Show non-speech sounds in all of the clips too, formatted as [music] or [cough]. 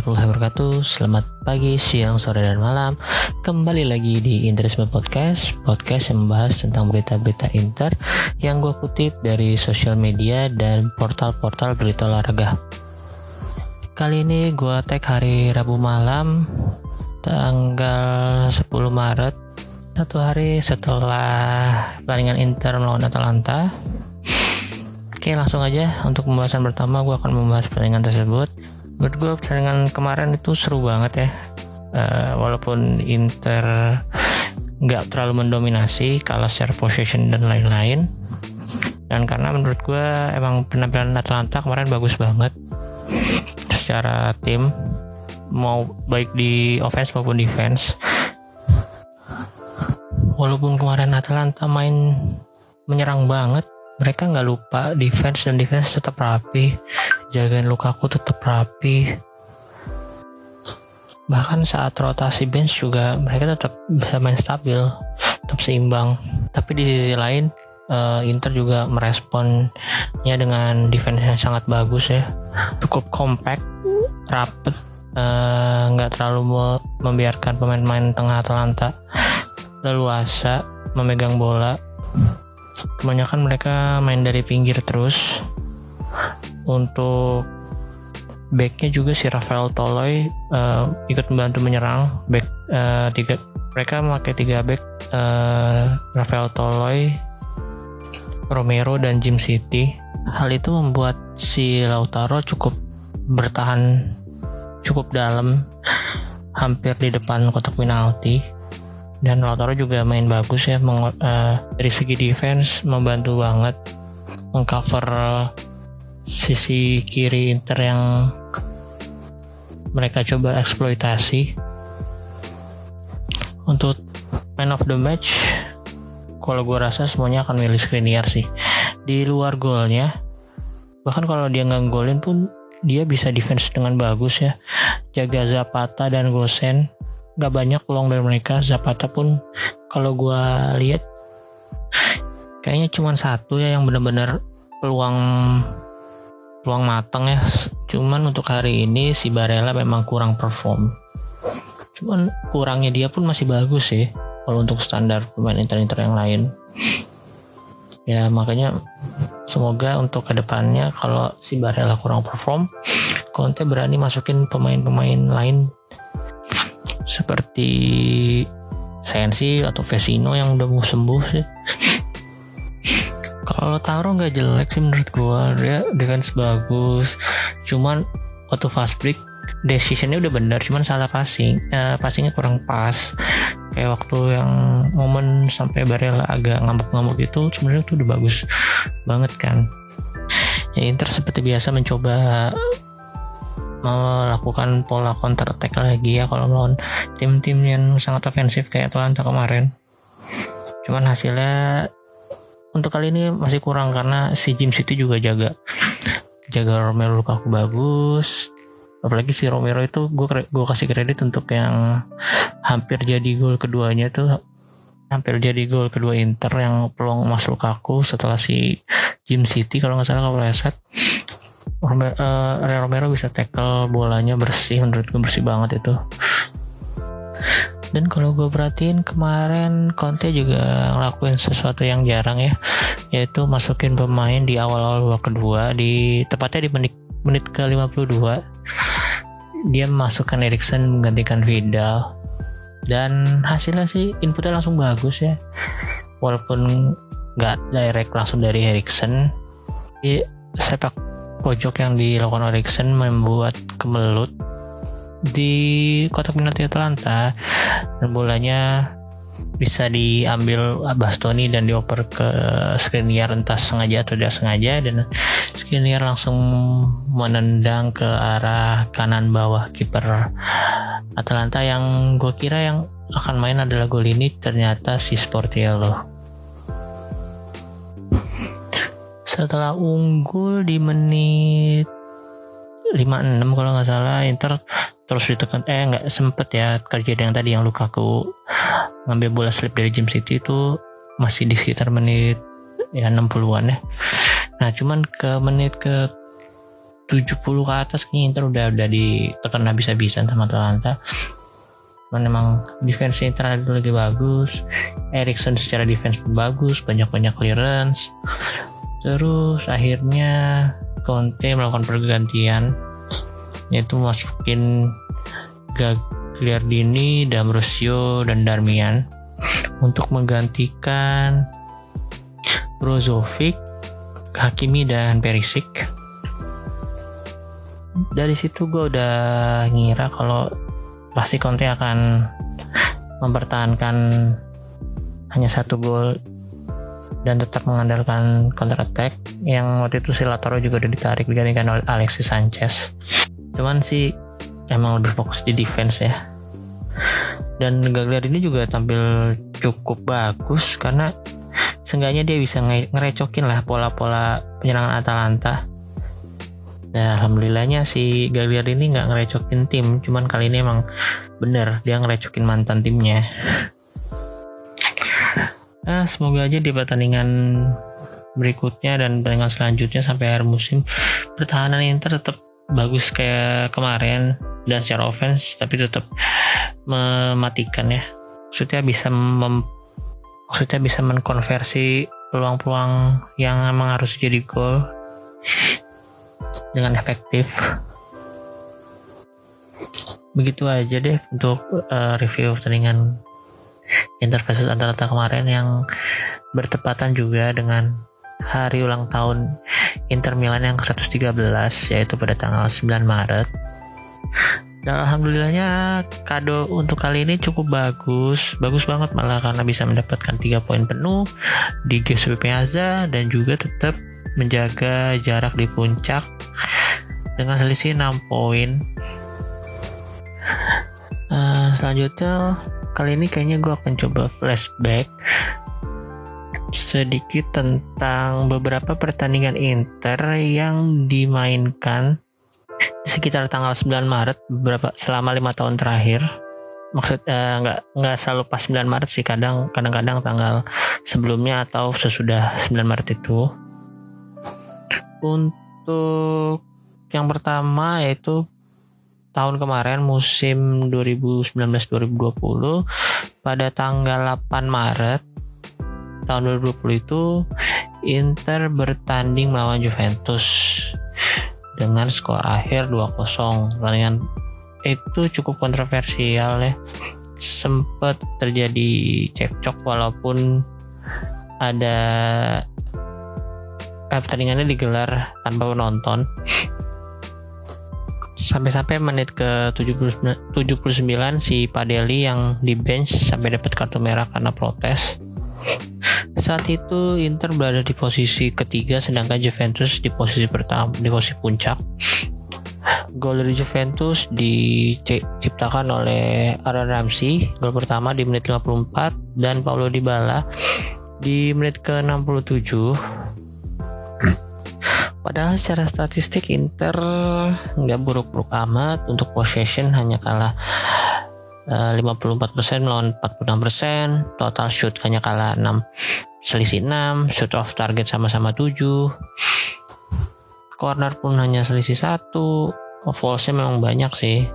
warahmatullahi wabarakatuh. Selamat pagi, siang, sore, dan malam. Kembali lagi di Interisme Podcast Podcast yang membahas tentang berita-berita inter Yang gue kutip dari sosial media dan portal-portal berita olahraga. Kali ini gue tag hari Rabu malam Tanggal 10 Maret Satu hari setelah pertandingan Inter melawan Atalanta. Oke langsung aja untuk pembahasan pertama gue akan membahas pertandingan tersebut menurut gue pertandingan kemarin itu seru banget ya. Uh, walaupun Inter nggak terlalu mendominasi kalah secara possession dan lain-lain. Dan karena menurut gue emang penampilan Atlanta kemarin bagus banget secara tim mau baik di offense maupun defense. Walaupun kemarin Atlanta main menyerang banget mereka nggak lupa defense dan defense tetap rapi jagain Lukaku tetap rapi. Bahkan saat rotasi bench juga mereka tetap bisa main stabil tetap seimbang. Tapi di sisi lain uh, Inter juga meresponnya dengan defense yang sangat bagus ya. Cukup compact rapet eh, nggak uh, terlalu membiarkan pemain-pemain tengah Atalanta leluasa memegang bola. Kebanyakan mereka main dari pinggir terus untuk backnya juga si Rafael Toloy uh, ikut membantu menyerang. Back uh, tiga mereka memakai tiga back uh, Rafael Toloy Romero dan Jim City. Hal itu membuat si Lautaro cukup bertahan cukup dalam hampir di depan kotak penalti. Dan Lautaro juga main bagus ya uh, dari segi defense membantu banget mengcover sisi kiri Inter yang mereka coba eksploitasi. Untuk man of the match kalau gue rasa semuanya akan milih Skriniar sih. Di luar golnya bahkan kalau dia nggak golin pun dia bisa defense dengan bagus ya. Jaga Zapata dan Gosen gak banyak peluang dari mereka. Zapata pun kalau gue lihat kayaknya cuma satu ya yang benar-benar peluang peluang matang ya. Cuman untuk hari ini si Barella memang kurang perform. Cuman kurangnya dia pun masih bagus sih. Kalau untuk standar pemain inter-inter yang lain. Ya makanya semoga untuk ke depannya kalau si Barella kurang perform Conte berani masukin pemain-pemain lain. Seperti Sensi atau Vesino yang udah mau sembuh sih kalau Taro nggak jelek sih menurut gua. Dia defense bagus cuman waktu fast break decisionnya udah benar. Cuman salah passing uh, passingnya kurang pas. Kayak waktu yang momen sampai Barella agak ngamuk-ngamuk itu sebenarnya tuh udah bagus banget kan. Ya Inter seperti biasa mencoba melakukan pola counter attack lagi ya kalau melawan tim-tim yang sangat ofensif kayak Atlanta kemarin. Cuman hasilnya untuk kali ini masih kurang karena si Jim City juga jaga. Jaga Romero Lukaku bagus. Apalagi si Romero itu gue gue kasih kredit untuk yang hampir jadi gol keduanya tuh hampir jadi gol kedua Inter yang peluang Mas Lukaku setelah si Jim City kalau nggak salah kalau reset Romero, uh, Romero bisa tackle bolanya bersih menurut gue bersih banget itu dan kalau gue perhatiin kemarin Conte juga ngelakuin sesuatu yang jarang ya yaitu masukin pemain di awal-awal babak kedua di tepatnya di menit menit ke 52 dia masukkan Erikson menggantikan Vidal. Dan hasilnya sih inputnya langsung bagus ya. Walaupun nggak direct langsung dari Erikson sepak pojok yang dilakukan Erikson membuat kemelut di kotak penalti Atalanta dan bolanya bisa diambil Bastoni dan dioper ke Skriniar entah sengaja atau tidak sengaja dan Skriniar langsung menendang ke arah kanan bawah kiper Atalanta yang gue kira yang akan main adalah gol ini ternyata si Sportiello. Setelah unggul di menit 56 kalau nggak salah Inter terus ditekan eh nggak sempet ya. Kejadian yang tadi yang Lukaku ngambil bola slip dari Jim City itu masih di sekitar menit ya 60-an ya. Nah cuman ke menit ke 70 ke atas kayaknya Inter udah udah ditekan habis-habisan sama Atalanta. Cuman memang defense Inter lagi bagus. Erikson secara defense bagus banyak-banyak clearance. Terus akhirnya Conte melakukan pergantian yaitu masukin Gagliardini, Damrosio, dan Darmian untuk menggantikan Brozovic, Hakimi, dan Perisic. Dari situ gue udah ngira kalau pasti Conte akan mempertahankan hanya satu gol dan tetap mengandalkan counter attack yang waktu itu si Lautaro juga udah ditarik digantikan oleh Alexis Sanchez cuman sih emang lebih fokus di defense ya dan Gagliard ini juga tampil cukup bagus karena seenggaknya dia bisa ngerecokin lah pola-pola penyerangan Atalanta Nah, alhamdulillahnya si Gagliard ini nggak ngerecokin tim, cuman kali ini emang bener dia ngerecokin mantan timnya. Nah, semoga aja di pertandingan berikutnya dan pertandingan selanjutnya sampai akhir musim pertahanan Inter tetap bagus kayak kemarin dan secara offense tapi tetap mematikan ya. Maksudnya bisa mem maksudnya bisa mengkonversi peluang-peluang yang emang harus jadi gol dengan efektif begitu aja deh untuk uh, review pertandingan Inter versus Atalanta kemarin yang bertepatan juga dengan hari ulang tahun Inter Milan yang ke-113 yaitu pada tanggal 9 Maret. Dan alhamdulillahnya kado untuk kali ini cukup bagus. Bagus banget malah karena bisa mendapatkan 3 poin penuh di GSP Piazza dan juga tetap menjaga jarak di puncak dengan selisih 6 poin. Uh, selanjutnya kali ini kayaknya gue akan coba flashback sedikit tentang beberapa pertandingan Inter yang dimainkan sekitar tanggal 9 Maret beberapa selama lima tahun terakhir. Maksud uh, nggak nggak selalu pas 9 Maret sih kadang kadang-kadang tanggal sebelumnya atau sesudah 9 Maret itu. Untuk yang pertama yaitu tahun kemarin musim 2019-2020 pada tanggal 8 Maret tahun 2020 itu Inter bertanding melawan Juventus dengan skor akhir 2-0 pertandingan itu cukup kontroversial ya. Sempat terjadi cekcok walaupun ada pertandingannya digelar tanpa penonton. Sampai-sampai menit ke 79, 79 si Padeli yang di bench sampai dapat kartu merah karena protes saat itu Inter berada di posisi ketiga sedangkan Juventus di posisi pertama di posisi puncak. Gol dari Juventus diciptakan oleh Aaron Ramsey gol pertama di menit 54 dan Paulo Dybala di menit ke 67 Padahal secara statistik Inter nggak buruk-buruk amat. Untuk possession hanya kalah 54% melawan 46%, total shoot hanya kalah 6 selisih 6, shoot off target sama-sama 7. Corner pun hanya selisih 1. Fallsnya memang banyak sih.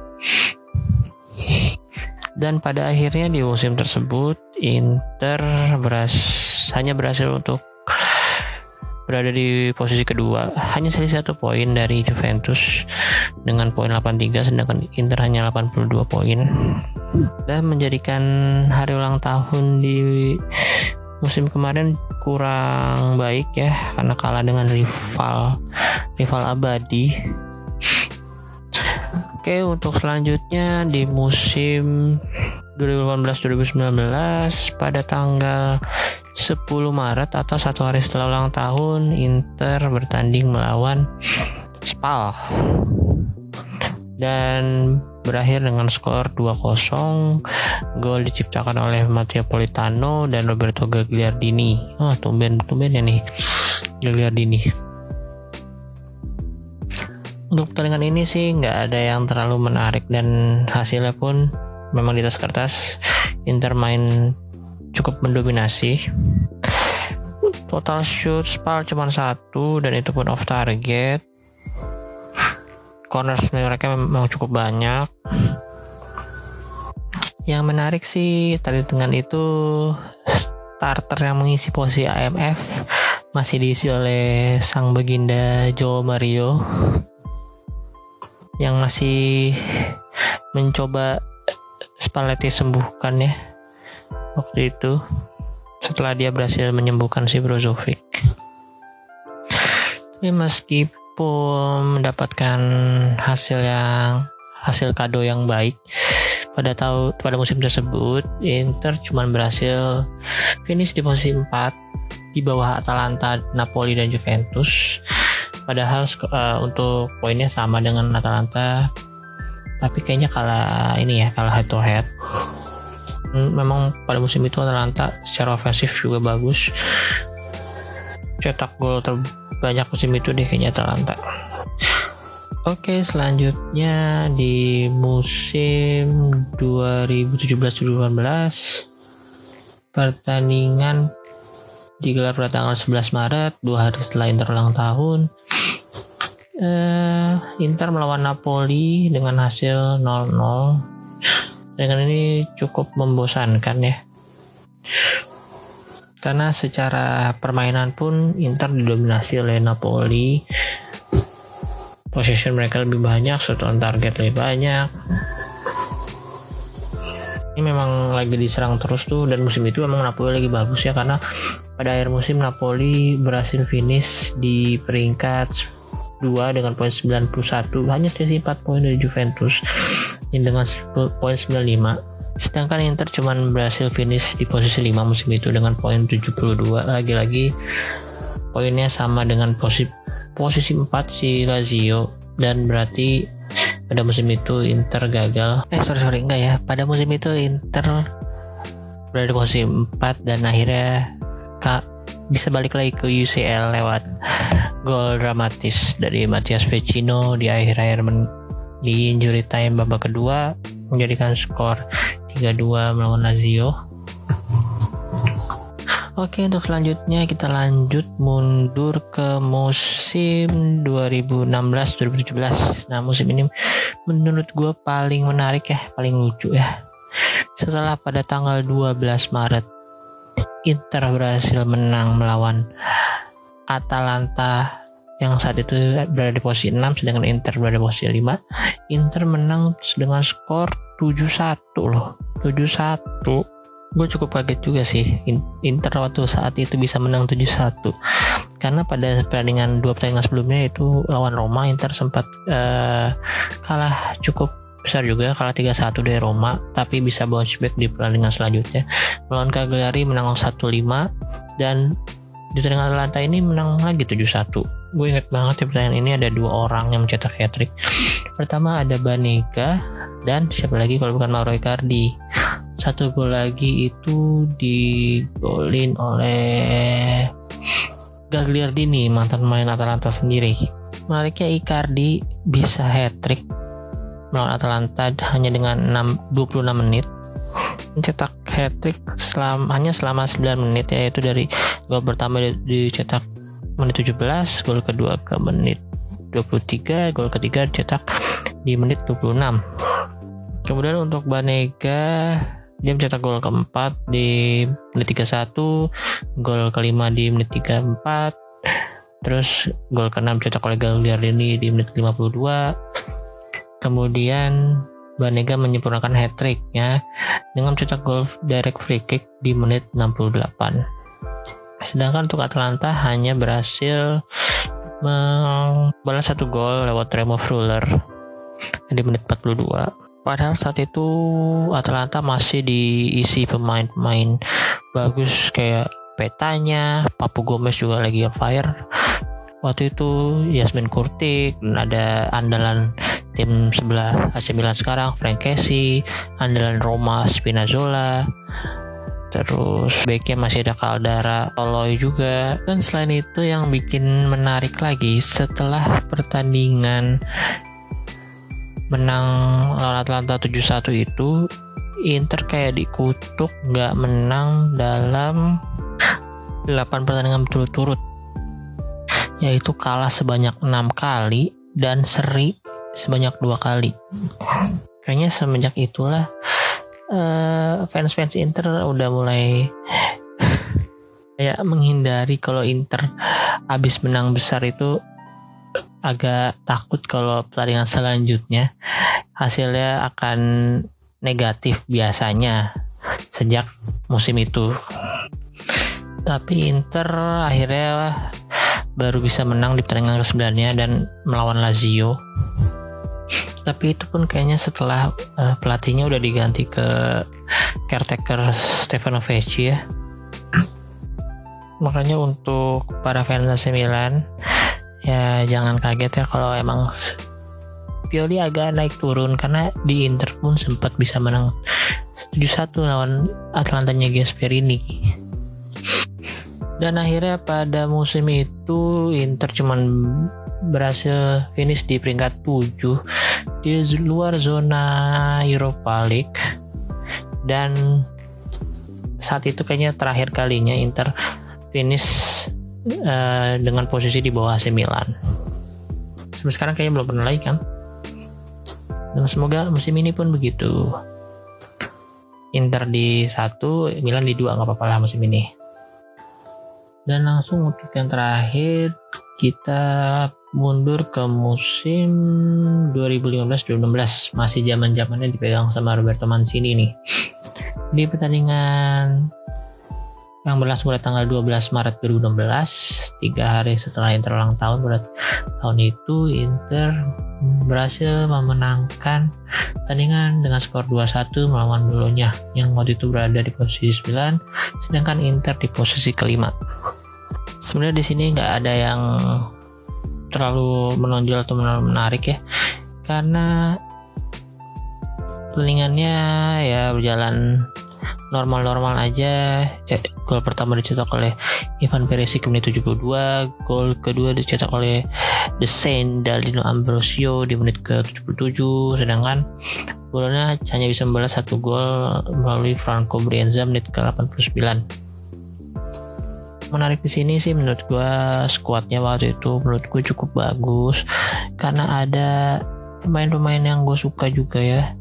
Dan pada akhirnya di musim tersebut Inter beras hanya berhasil untuk berada di posisi kedua hanya selisih satu poin dari Juventus dengan poin 83 sedangkan Inter hanya 82 poin. Dan menjadikan hari ulang tahun di musim kemarin kurang baik ya karena kalah dengan rival rival abadi. Oke untuk selanjutnya di musim 2018-2019 pada tanggal 10 Maret atau satu hari setelah ulang tahun Inter bertanding melawan Spal dan berakhir dengan skor 2-0 gol diciptakan oleh Matteo Politano dan Roberto Gagliardini. Oh tumben tumben ya nih Gagliardini. Untuk pertandingan ini sih nggak ada yang terlalu menarik dan hasilnya pun memang di atas kertas. Inter main cukup mendominasi. Total shoot spal cuma satu dan itu pun off target corners mereka memang cukup banyak yang menarik sih tadi dengan itu starter yang mengisi posisi AMF masih diisi oleh sang baginda Joe Mario yang masih mencoba Spalletti sembuhkan ya waktu itu setelah dia berhasil menyembuhkan si Brozovic. Tapi meskipun mendapatkan hasil yang hasil kado yang baik pada tahun pada musim tersebut Inter cuma berhasil finish di posisi 4 di bawah Atalanta, Napoli dan Juventus. Padahal uh, untuk poinnya sama dengan Atalanta tapi kayaknya kalah ini ya kalah head to head memang pada musim itu Atalanta secara ofensif juga bagus cetak gol terbanyak musim itu deh kayaknya Atalanta Oke selanjutnya di musim 2017-2018 pertandingan digelar pada tanggal 11 Maret dua hari setelah Inter ulang tahun. Uh, Inter melawan Napoli dengan hasil 0-0 dengan ini cukup membosankan ya karena secara permainan pun Inter didominasi oleh Napoli. Possession mereka lebih banyak setelah target lebih banyak. Ini memang lagi diserang terus tuh dan musim itu memang Napoli lagi bagus ya karena pada akhir musim Napoli berhasil finish di peringkat 2 dengan poin 91 hanya selisih 4 poin dari Juventus. Dengan poin 95 sedangkan Inter cuma berhasil finish di posisi 5 musim itu dengan poin 72 lagi-lagi poinnya sama dengan posisi posisi 4 si Lazio. Dan berarti pada musim itu Inter gagal. Eh sorry sorry enggak ya. Pada musim itu Inter berada di posisi 4 dan akhirnya Kak bisa balik lagi ke UCL lewat gol dramatis dari Matias Vecino di akhir-akhir di injury time babak kedua menjadikan skor 3-2 melawan Lazio. Oke, untuk selanjutnya kita lanjut mundur ke musim 2016-2017. Nah, musim ini menurut gue paling menarik ya, paling lucu ya. Setelah pada tanggal 12 Maret Inter berhasil menang melawan Atalanta yang saat itu berada di posisi 6 sedangkan Inter berada di posisi 5 Inter menang dengan skor 7-1 loh. 7-1 gue cukup kaget juga sih Inter waktu saat itu bisa menang 7-1 karena pada pertandingan dua pertandingan sebelumnya itu lawan Roma Inter sempat uh, kalah cukup besar juga kalah 3-1 dari Roma tapi bisa bounce back di pertandingan selanjutnya. Melawan Cagliari menang 1-5 dan di pertandingan Atalanta ini menang lagi 7-1 gue inget banget di pertandingan ini ada dua orang yang mencetak hat trick pertama ada Banega dan siapa lagi kalau bukan Mauro Icardi. Satu gol lagi itu digolin oleh Gagliardini mantan pemain Atalanta sendiri. Menariknya Icardi bisa hat trick melawan Atalanta hanya dengan 6, 26 menit. Mencetak hat trick selama, hanya selama 9 menit yaitu dari gol pertama dicetak menit 17 gol kedua ke menit 23 gol ketiga cetak di menit 26 kemudian untuk Banega dia mencetak gol keempat di menit 31 gol kelima di menit 34 terus gol keenam cetak oleh Gagliardini di menit 52 kemudian Banega menyempurnakan hat trick ya dengan mencetak gol direct free kick di menit 68 Sedangkan untuk Atlanta hanya berhasil membalas satu gol lewat Remo Fruller di menit 42. Padahal saat itu Atlanta masih diisi pemain-pemain bagus kayak Petanya, Papu Gomez juga lagi on fire. Waktu itu Yasmin Kurtik dan ada andalan tim sebelah AC Milan sekarang Frank Casey, andalan Roma Spinazzola, terus. Backnya masih ada Caldara Toloy juga. Dan selain itu yang bikin menarik lagi setelah pertandingan menang lawan Atlanta 7-1 itu Inter kayak dikutuk nggak menang dalam 8 pertandingan berturut-turut. Yaitu kalah sebanyak enam kali dan seri sebanyak dua kali. Kayaknya semenjak itulah uh, fans-fans Inter udah mulai kayak menghindari kalau Inter habis menang besar itu agak takut kalau pertandingan selanjutnya hasilnya akan negatif biasanya sejak musim itu. Tapi Inter akhirnya baru bisa menang di pertandingan ke-9 dan melawan Lazio tapi itu pun kayaknya setelah uh, pelatihnya udah diganti ke caretaker Stefano Vecchi ya. Makanya untuk para fans AC Milan ya jangan kaget ya kalau emang Pioli agak naik turun. Karena di Inter pun sempat bisa menang 7-1 lawan Atlantanya Gasperini dan akhirnya pada musim itu Inter cuman berhasil finish di peringkat 7 di luar zona Europa League. Dan saat itu kayaknya terakhir kalinya Inter finish uh, dengan posisi di bawah AC Milan. Sampai sekarang kayaknya belum pernah lagi kan dan semoga musim ini pun begitu. Inter di satu Milan di dua nggak apa-apa lah musim ini. Dan langsung untuk yang terakhir kita mundur ke musim 2015-2016 masih zaman zamannya dipegang sama Roberto Mancini nih. Di pertandingan yang berlangsung pada tanggal 12 Maret 2016 tiga hari setelah Inter ulang tahun pada tahun itu Inter berhasil memenangkan pertandingan dengan skor 2-1 melawan Bolonya yang waktu itu berada di posisi 9 sedangkan Inter di posisi kelima. Sebenarnya di sini nggak ada yang terlalu menonjol atau menarik ya. Karena pertandingannya ya berjalan normal-normal aja. Gol pertama dicetak oleh Ivan Perisic menit 72 gol kedua dicetak oleh The Saint Daldino Ambrosio di menit ke 77 sedangkan golnya hanya bisa membalas satu gol melalui Franco Brienza menit ke 89 menarik di sini sih menurut gue skuadnya waktu itu menurut gue cukup bagus. Karena ada pemain-pemain yang gue suka juga ya.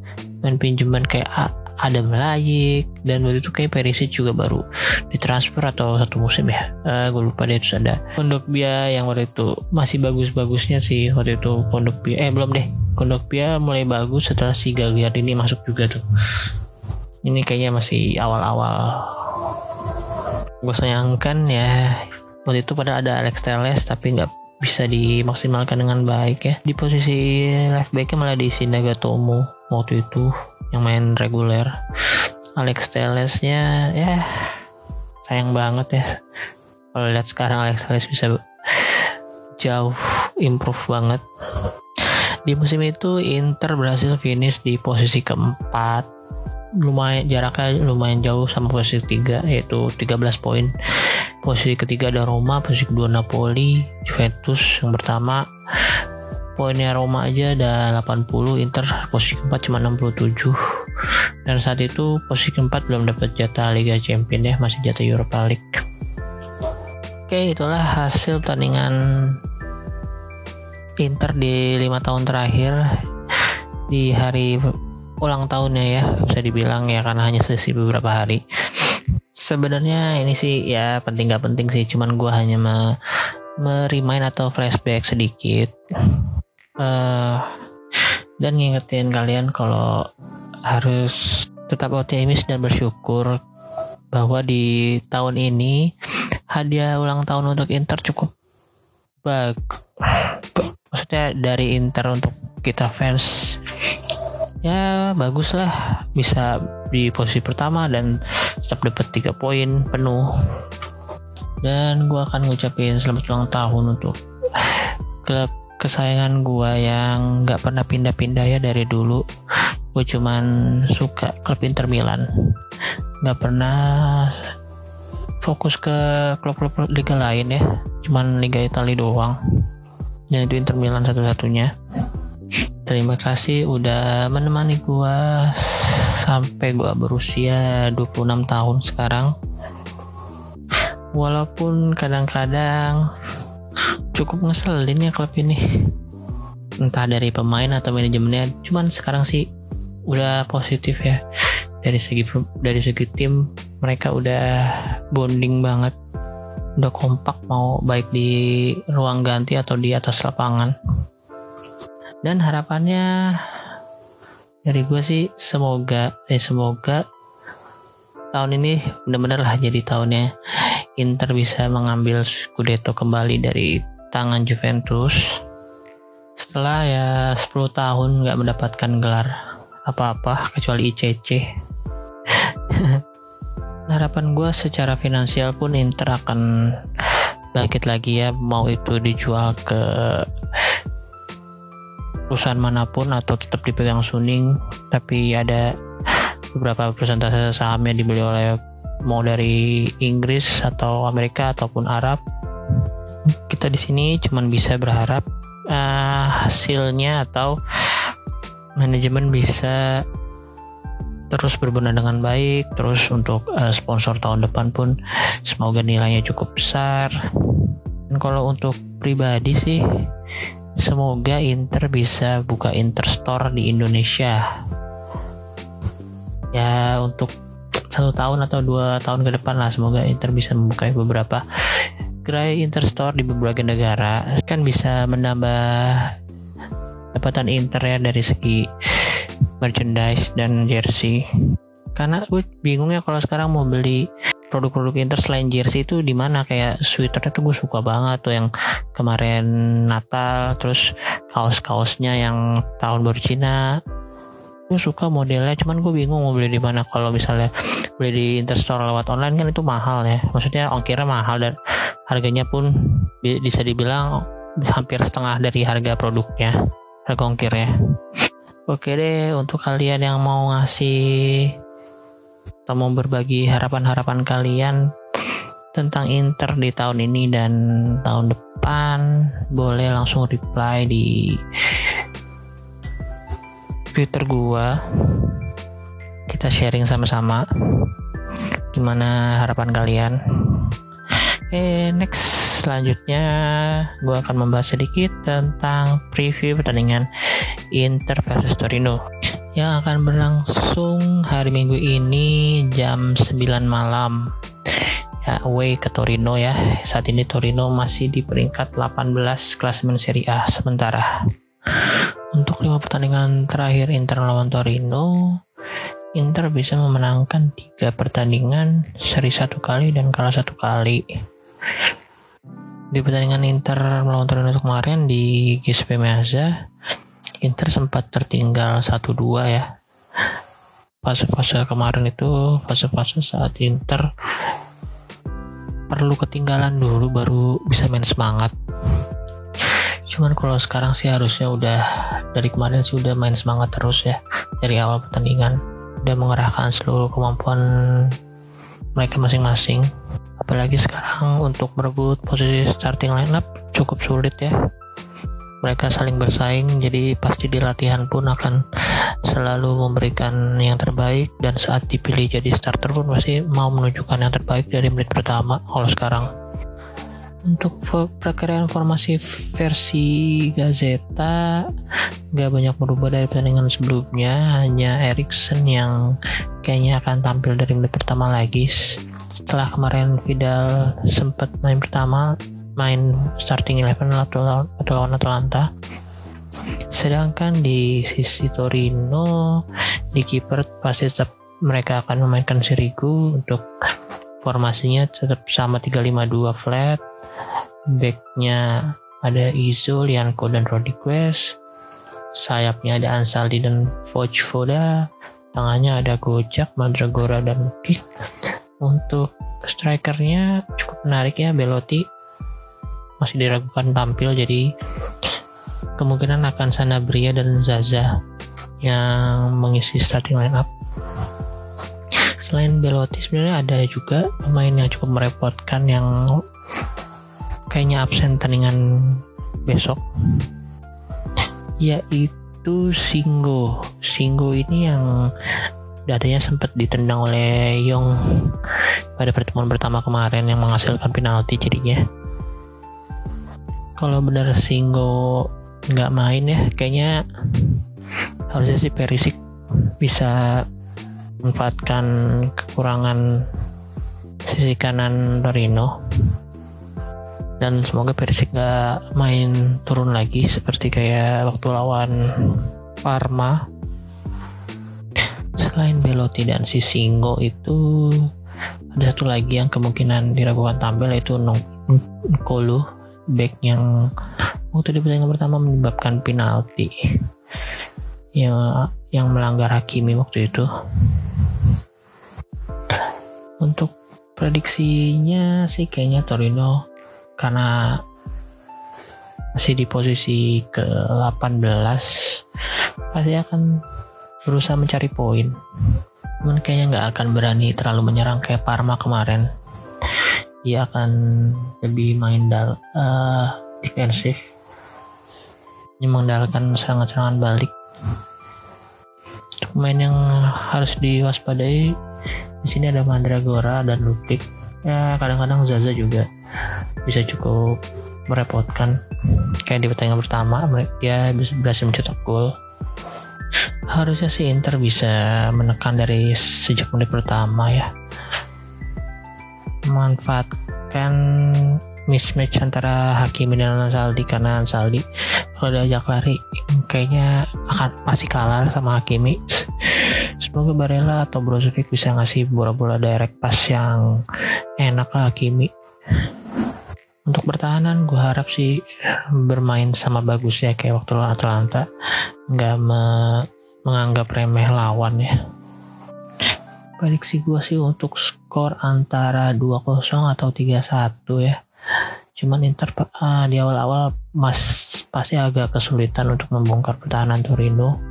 Main pinjaman kayak ada Melayik dan waktu itu kayak Perisic juga baru ditransfer atau satu musim ya. Uh, gue lupa deh terus ada Kondok Bia yang waktu itu masih bagus-bagusnya sih waktu itu. Kondok Bia eh belum deh. Kondok Bia mulai bagus setelah si Gagliardini masuk juga tuh. Ini kayaknya masih awal-awal gue sayangkan ya. Waktu itu pada ada Alex Teles tapi nggak bisa dimaksimalkan dengan baik ya. Di posisi left backnya malah diisi Nagatomo waktu itu yang main reguler. Alex Telesnya ya sayang banget ya. Kalau lihat sekarang Alex Teles bisa jauh improve banget. Di musim itu Inter berhasil finish di posisi keempat lumayan jaraknya lumayan jauh sama posisi ketiga yaitu 13 poin. Posisi ketiga ada Roma posisi kedua Napoli Juventus yang pertama. Poinnya Roma aja ada 80 Inter posisi keempat cuma 67 dan saat itu posisi keempat belum dapat jatah Liga Champions ya masih jatah Europa League. Oke itulah hasil pertandingan Inter di lima tahun terakhir di hari ulang tahunnya ya bisa dibilang ya karena hanya selisih beberapa hari. Sebenarnya ini sih ya penting gak penting sih cuman gue hanya me atau flashback sedikit. Uh, dan ngingetin kalian kalau harus tetap optimis dan bersyukur bahwa di tahun ini hadiah ulang tahun untuk Inter cukup bag maksudnya dari Inter untuk kita fans ya bagus lah bisa di posisi pertama dan tetap dapat tiga poin penuh. Dan gue akan ngucapin selamat ulang tahun untuk klub kesayangan gue yang nggak pernah pindah-pindah ya dari dulu. Gue cuman suka klub Inter Milan. Nggak pernah fokus ke klub-klub liga lain ya. Cuman liga Italia doang. Dan itu Inter Milan satu-satunya Terima kasih udah menemani gua sampai gua berusia 26 tahun sekarang. Walaupun kadang-kadang cukup ngeselin ya klub ini. entah dari pemain atau manajemennya cuman sekarang sih udah positif ya dari segi dari segi tim mereka udah bonding banget udah kompak mau baik di ruang ganti atau di atas lapangan dan harapannya dari gue sih semoga eh semoga tahun ini benar-benar lah jadi tahunnya. Inter bisa mengambil Scudetto kembali dari tangan Juventus. Setelah ya 10 tahun nggak mendapatkan gelar apa-apa kecuali ICC [laughs] harapan gue secara finansial pun Inter akan bangkit lagi ya. Mau itu dijual ke perusahaan mana pun atau tetap dipegang Suning tapi ada beberapa persentase sahamnya dibeli oleh mau dari Inggris atau Amerika ataupun Arab. Kita di sini cuma bisa berharap uh, hasilnya atau manajemen bisa terus berbenah dengan baik terus untuk uh, sponsor tahun depan pun semoga nilainya cukup besar. Dan kalau untuk pribadi sih semoga Inter bisa buka Inter Store di Indonesia. Ya untuk satu tahun atau dua tahun ke depan lah semoga Inter bisa membuka beberapa gerai Interstore di berbagai negara. Kan bisa menambah dapatan Inter ya dari segi merchandise dan jersey. Karena gue bingung ya kalau sekarang mau beli produk-produk Inter selain jersey itu di mana? Kayak sweaternya tuh gue suka banget tuh yang kemarin Natal terus kaos-kaosnya yang tahun baru Cina. Gue suka modelnya cuman gue bingung mau beli di mana. Kalau misalnya beli di Interstore lewat online kan itu mahal ya. Maksudnya ongkirnya mahal dan harganya pun bisa dibilang hampir setengah dari harga produknya harga ongkirnya. Oke deh untuk kalian yang mau ngasih atau mau berbagi harapan-harapan kalian tentang Inter di tahun ini dan tahun depan boleh langsung reply di Twitter gua. Kita sharing sama-sama. Gimana harapan kalian? Eh next selanjutnya gue akan membahas sedikit tentang preview pertandingan Inter versus Torino yang akan berlangsung hari Minggu ini jam 9 malam. Ya away ke Torino ya. Saat ini Torino masih di peringkat 18 klasemen Serie A. Sementara untuk lima pertandingan terakhir Inter melawan Torino, Inter bisa memenangkan tiga pertandingan, seri satu kali dan kalah satu kali. Di pertandingan Inter melawan Torino kemarin di Giuseppe Meazza, Inter sempat tertinggal 1-2 ya. Fase-fase kemarin itu fase-fase saat Inter perlu ketinggalan dulu baru bisa main semangat. Cuman kalau sekarang sih harusnya udah dari kemarin sih udah main semangat terus ya dari awal pertandingan. Udah mengerahkan seluruh kemampuan mereka masing-masing. Apalagi sekarang untuk merebut posisi starting lineup cukup sulit ya mereka saling bersaing jadi pasti di latihan pun akan selalu memberikan yang terbaik dan saat dipilih jadi starter pun pasti mau menunjukkan yang terbaik dari menit pertama kalau sekarang. Untuk perkiraan formasi versi Gazeta gak banyak berubah dari pertandingan sebelumnya hanya Erikson yang kayaknya akan tampil dari menit pertama lagi. Setelah kemarin Vidal sempat main pertama main starting eleven atau lawan Atalanta. Sedangkan di sisi Torino di kiper pasti tetap mereka akan memainkan Sirigu untuk formasinya tetap sama 352 flat. Backnya ada Izo, Lianco dan Rodriguez. Sayapnya ada Ansaldi dan Vojvoda tangannya ada Gojak, Mandragora dan Kick. Untuk strikernya cukup menarik ya Belotti masih diragukan tampil jadi kemungkinan akan Sanabria dan Zaza yang mengisi starting line up selain Belotti sebenarnya ada juga pemain yang cukup merepotkan yang kayaknya absen pertandingan besok yaitu Singgo Singgo ini yang dadanya sempat ditendang oleh Yong pada pertemuan pertama kemarin yang menghasilkan penalti jadinya kalau benar Singgo nggak main ya kayaknya harusnya sih Perisik bisa manfaatkan kekurangan sisi kanan Torino. Dan semoga Persik gak main turun lagi seperti kayak waktu lawan Parma. Selain Belotti dan Sisingo itu ada satu lagi yang kemungkinan diragukan tampil yaitu Nkolo back yang waktu di pertandingan pertama menyebabkan penalti. Yang yang melanggar Hakimi waktu itu. Untuk prediksinya sih kayaknya Torino karena masih di posisi ke-18 pasti akan berusaha mencari poin. Cuman kayaknya nggak akan berani terlalu menyerang kayak Parma kemarin dia akan lebih main dal uh, defensif mengandalkan serangan-serangan balik. Pemain yang harus diwaspadai di sini ada Mandragora dan Lutik ya kadang-kadang Zaza juga bisa cukup merepotkan. Kayak di pertandingan pertama dia berhasil mencetak gol. Harusnya sih Inter bisa menekan dari sejak menit pertama ya memanfaatkan mismatch antara Hakimi dan Ansaldi karena Ansaldi kalau diajak lari kayaknya akan pasti kalah sama Hakimi. Semoga Barella atau Brozovic bisa ngasih bola-bola direct pass yang enak ke Hakimi. Untuk pertahanan gue harap sih bermain sama bagus ya kayak waktu lawan Atalanta. Nggak me menganggap remeh lawan ya prediksi gue sih untuk skor antara 2-0 atau 3-1 ya. Cuman Inter uh, di awal-awal mas pasti agak kesulitan untuk membongkar pertahanan Torino.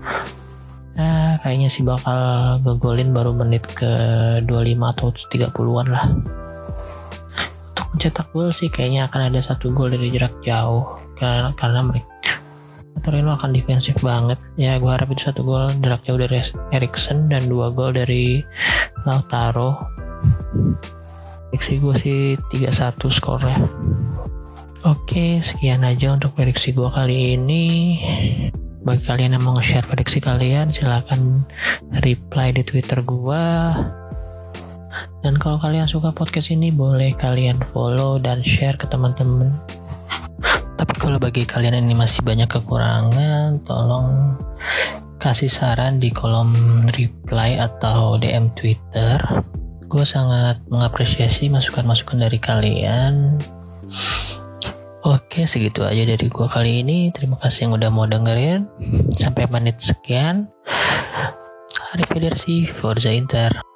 Nah kayaknya sih bakal ngegolin baru menit ke 25 atau 30-an lah. Untuk mencetak gol sih kayaknya akan ada satu gol dari jarak jauh. Karena, karena mereka Torino akan defensif banget. Ya gue harap itu satu gol jarak jauh dari Erikson dan dua gol dari Lautaro. Prediksi gue sih 3-1 skornya. Oke sekian aja untuk prediksi gue kali ini. Bagi kalian yang mau share prediksi kalian silahkan reply di twitter gue dan kalau kalian suka podcast ini boleh kalian follow dan share ke teman-teman tapi kalau bagi kalian ini masih banyak kekurangan tolong kasih saran di kolom reply atau DM Twitter. Gue sangat mengapresiasi masukan-masukan dari kalian. Oke segitu aja dari gue kali ini. Terima kasih yang udah mau dengerin. Sampai menit sekian. Arrivederci Forza Inter